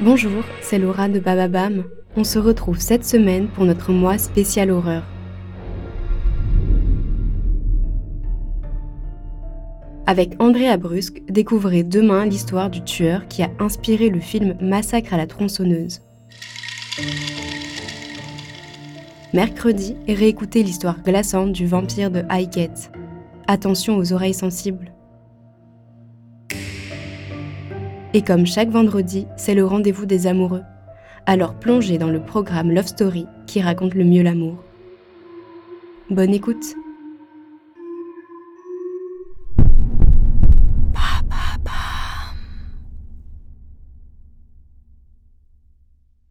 Bonjour, c'est Laura de Bababam. On se retrouve cette semaine pour notre mois spécial horreur. Avec Andrea Brusque, découvrez demain l'histoire du tueur qui a inspiré le film Massacre à la tronçonneuse. Mercredi, réécoutez l'histoire glaçante du vampire de Highgate. Attention aux oreilles sensibles. Et comme chaque vendredi, c'est le rendez-vous des amoureux. Alors plongez dans le programme Love Story qui raconte le mieux l'amour. Bonne écoute